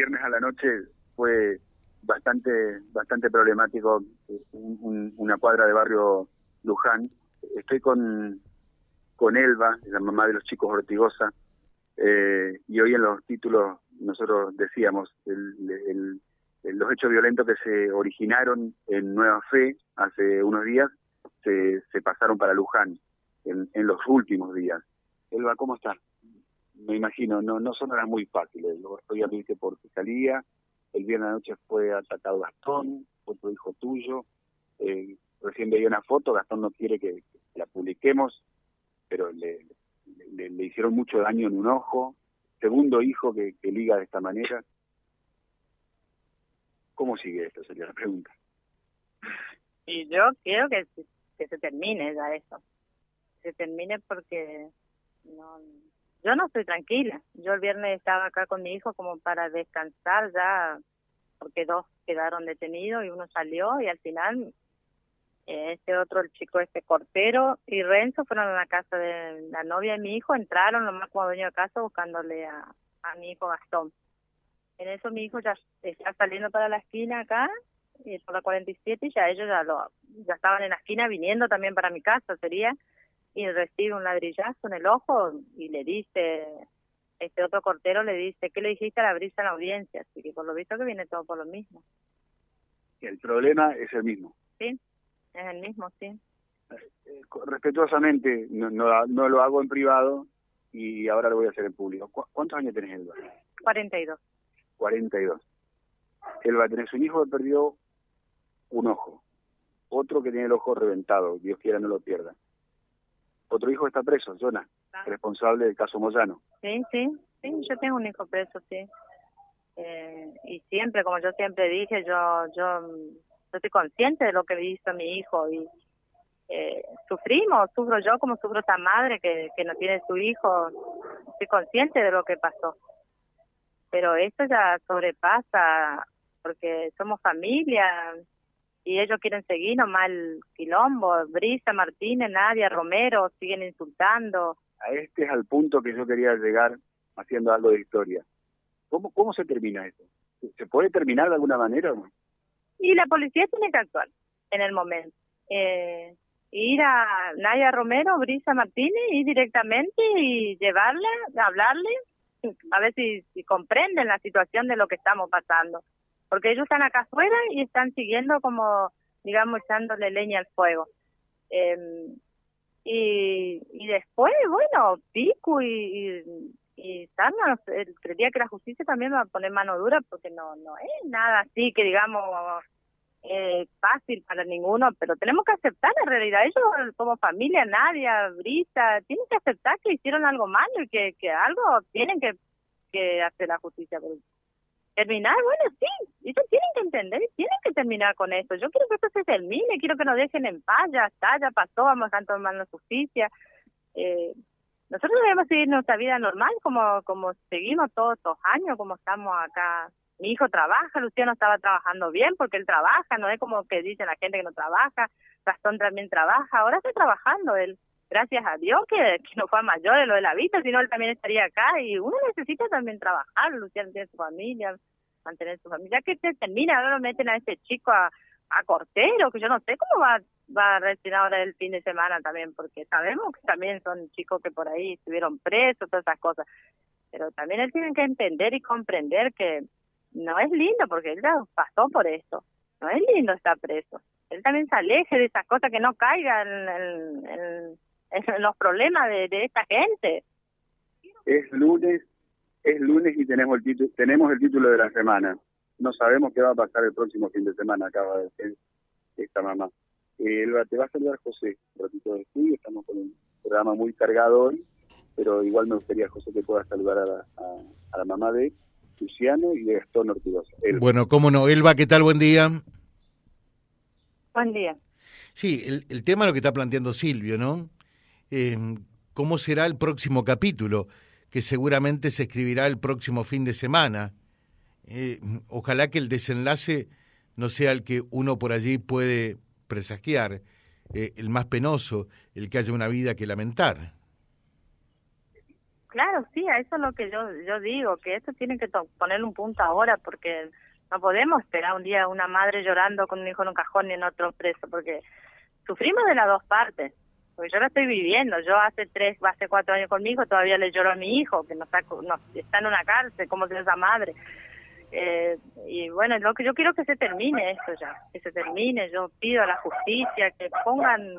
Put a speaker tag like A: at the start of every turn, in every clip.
A: viernes a la noche fue bastante bastante problemático una cuadra de barrio Luján. Estoy con, con Elba, la mamá de los chicos Ortigosa, eh, y hoy en los títulos nosotros decíamos el, los hechos violentos que se originaron en Nueva Fe hace unos días se, se pasaron para Luján en, en los últimos días. Elba, ¿cómo estás? Me imagino, no, no son horas muy fáciles. Estoy a por fiscalía, el viernes de noche fue atacado Gastón, otro hijo tuyo. Eh, recién veía una foto, Gastón no quiere que, la publiquemos, pero le, le, hicieron mucho daño en un ojo. Segundo hijo que, liga de esta manera. ¿Cómo sigue esto? Sería la pregunta.
B: Y yo quiero que, que se termine ya eso. Se termine porque no, yo no estoy tranquila. Yo el viernes estaba acá con mi hijo como para descansar ya, porque dos quedaron detenidos y uno salió y al final eh, este otro, el chico este Cortero y Renzo fueron a la casa de la novia de mi hijo, entraron nomás como dueño de casa buscándole a, a mi hijo Gastón. En eso mi hijo ya está saliendo para la esquina acá, y por la 47, y ya ellos ya, lo, ya estaban en la esquina viniendo también para mi casa, sería y recibe un ladrillazo en el ojo y le dice, este otro cortero le dice, ¿qué le dijiste a la brisa en la audiencia? Así que por lo visto que viene todo por lo mismo.
A: El problema es el mismo.
B: Sí, es el mismo, sí.
A: Eh, respetuosamente, no, no, lo hago en privado y ahora lo voy a hacer en público. ¿Cuántos años tenés, Elba?
B: 42.
A: 42. Elba, tenés un hijo que perdió un ojo, otro que tiene el ojo reventado, Dios quiera no lo pierda otro hijo está preso, Jonah, responsable del caso Moyano.
B: Sí, sí, sí, yo tengo un hijo preso, sí. Eh, y siempre, como yo siempre dije, yo, yo, yo estoy consciente de lo que hizo mi hijo y eh, sufrimos, sufro yo como sufro esta madre que, que no tiene su hijo, estoy consciente de lo que pasó. Pero esto ya sobrepasa, porque somos familia, y ellos quieren seguir nomás el quilombo, Brisa, Martínez, Nadia, Romero, siguen insultando.
A: A este es al punto que yo quería llegar haciendo algo de historia. ¿Cómo, cómo se termina eso? ¿Se puede terminar de alguna manera o no?
B: Y la policía tiene que actuar en el momento. Eh, ir a Nadia Romero, Brisa Martínez, ir directamente y llevarle, hablarle, a ver si, si comprenden la situación de lo que estamos pasando porque ellos están acá afuera y están siguiendo como, digamos, echándole leña al fuego. Em, y, y después, bueno, Pico y, y, y creería que la justicia también va a poner mano dura porque no, no es nada así que digamos eh, fácil para ninguno, pero tenemos que aceptar la realidad. Ellos como familia, Nadia, Brisa, tienen que aceptar que hicieron algo malo y que, que algo tienen que, que hacer la justicia terminar, bueno, sí, ellos tienen que entender tienen que terminar con esto. Yo quiero que esto se termine, quiero que nos dejen en paz, ya está, ya pasó, vamos a tomar la justicia. Eh, nosotros debemos seguir nuestra vida normal como como seguimos todos estos años, como estamos acá. Mi hijo trabaja, Luciano estaba trabajando bien porque él trabaja, no es como que dice la gente que no trabaja, Gastón también trabaja, ahora está trabajando él gracias a Dios que, no fue a mayores lo de la vista, sino él también estaría acá y uno necesita también trabajar, Luciano tiene su familia, mantener su familia, que se termina, ahora lo meten a ese chico a, a Cortero, que yo no sé cómo va, va a reaccionar ahora el fin de semana también, porque sabemos que también son chicos que por ahí estuvieron presos, todas esas cosas, pero también él tiene que entender y comprender que no es lindo, porque él ya pasó por esto, no es lindo estar preso, él también se aleje de esas cosas, que no caiga en, en en los problemas de, de esta gente.
A: Es lunes, es lunes y tenemos el título, tenemos el título de la semana. No sabemos qué va a pasar el próximo fin de semana, acaba de decir esta mamá. Eh, te va a saludar José, un ratito de estudio, estamos con un programa muy cargado hoy, pero igual me gustaría, José, que pueda saludar a la, a, la mamá de Luciano y de Gastón Ortigosa.
C: Bueno, cómo no. Elba, ¿qué tal? Buen día.
B: Buen día.
C: Sí, el, el tema es lo que está planteando Silvio, ¿no? Eh, cómo será el próximo capítulo, que seguramente se escribirá el próximo fin de semana. Eh, ojalá que el desenlace no sea el que uno por allí puede presagiar, eh, el más penoso, el que haya una vida que lamentar.
B: Claro, sí, a eso es lo que yo yo digo, que esto tiene que poner un punto ahora porque no podemos esperar un día una madre llorando con un hijo en un cajón y en otro preso, porque sufrimos de las dos partes. Porque yo lo estoy viviendo. Yo hace tres, hace cuatro años conmigo, todavía le lloro a mi hijo, que no está, no, está en una cárcel, como si esa madre. Eh, y bueno, lo que yo quiero que se termine esto ya, que se termine. Yo pido a la justicia que pongan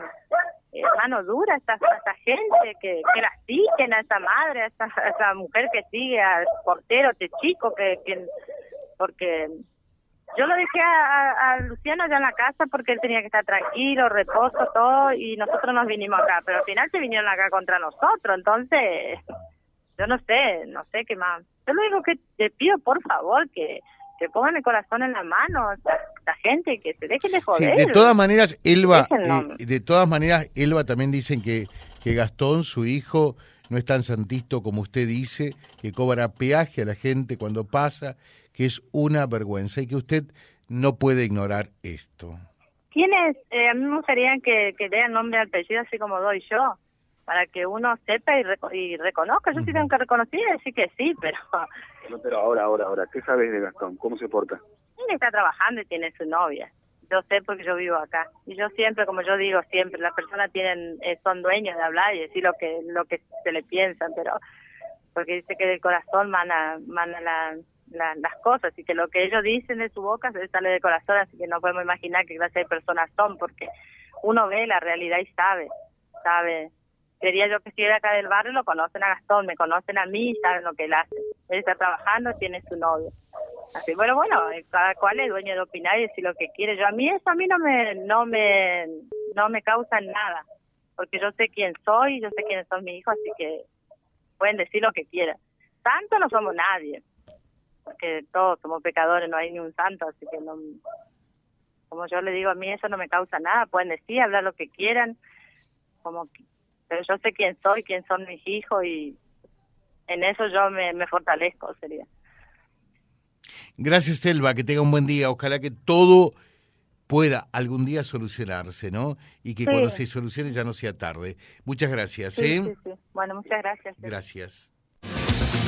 B: eh, mano dura a esta, esta gente, que, que la siguen a esa madre, a esa, mujer que sigue al portero, este chico, que, que porque yo lo dejé a, Luciano ya en la casa porque él tenía que estar tranquilo, reposo, todo, y nosotros nos vinimos acá, pero al final se vinieron acá contra nosotros, entonces, yo no sé, no sé qué más. Yo lo único que te pido, por favor, que, que pongan el corazón en la mano, esta, gente, que se dejen de joder.
C: de todas maneras, Elba, eh, de todas maneras, Elba también dicen que, que Gastón, su hijo, no es tan santista como usted dice, que cobra peaje a la gente cuando pasa, que es una vergüenza y que usted no puede ignorar esto.
B: ¿Quiénes? Eh, a mí me gustaría que, que el nombre al apellido así como doy yo, para que uno sepa y, reconozca. Yo sí tengo que reconocer y decir que sí, pero...
A: No, pero ahora, ahora, ahora, ¿qué sabes de Gastón? ¿Cómo se porta?
B: Él está trabajando y tiene su novia. Yo sé porque yo vivo acá. Y yo siempre, como yo digo siempre, las personas tienen eh, son dueños de hablar y decir lo que lo que se le piensan, pero porque dice que del corazón mana, mana la, las cosas y que lo que ellos dicen de su boca se sale de corazón, así que no podemos imaginar qué clase de personas son, porque uno ve la realidad y sabe, sabe. Sería yo que de acá del barrio, lo conocen a Gastón, me conocen a mí y saben lo que él hace. Él está trabajando, tiene su novio. Así, bueno, bueno, cada cual es dueño de opinar y decir lo que quiere. Yo a mí eso a mí no me, no me, no me causa nada, porque yo sé quién soy, yo sé quiénes son mis hijos, así que pueden decir lo que quieran. Tanto no somos nadie, porque todos somos pecadores, no hay ni un santo, así que no, como yo le digo, a mí eso no me causa nada, pueden decir, hablar lo que quieran, como pero yo sé quién soy, quién son mis hijos y en eso yo me, me fortalezco, sería.
C: Gracias, Selva, que tenga un buen día. Ojalá que todo pueda algún día solucionarse, ¿no? Y que cuando se solucione ya no sea tarde. Muchas gracias. ¿eh?
B: Sí, sí, Bueno, muchas gracias.
C: Gracias.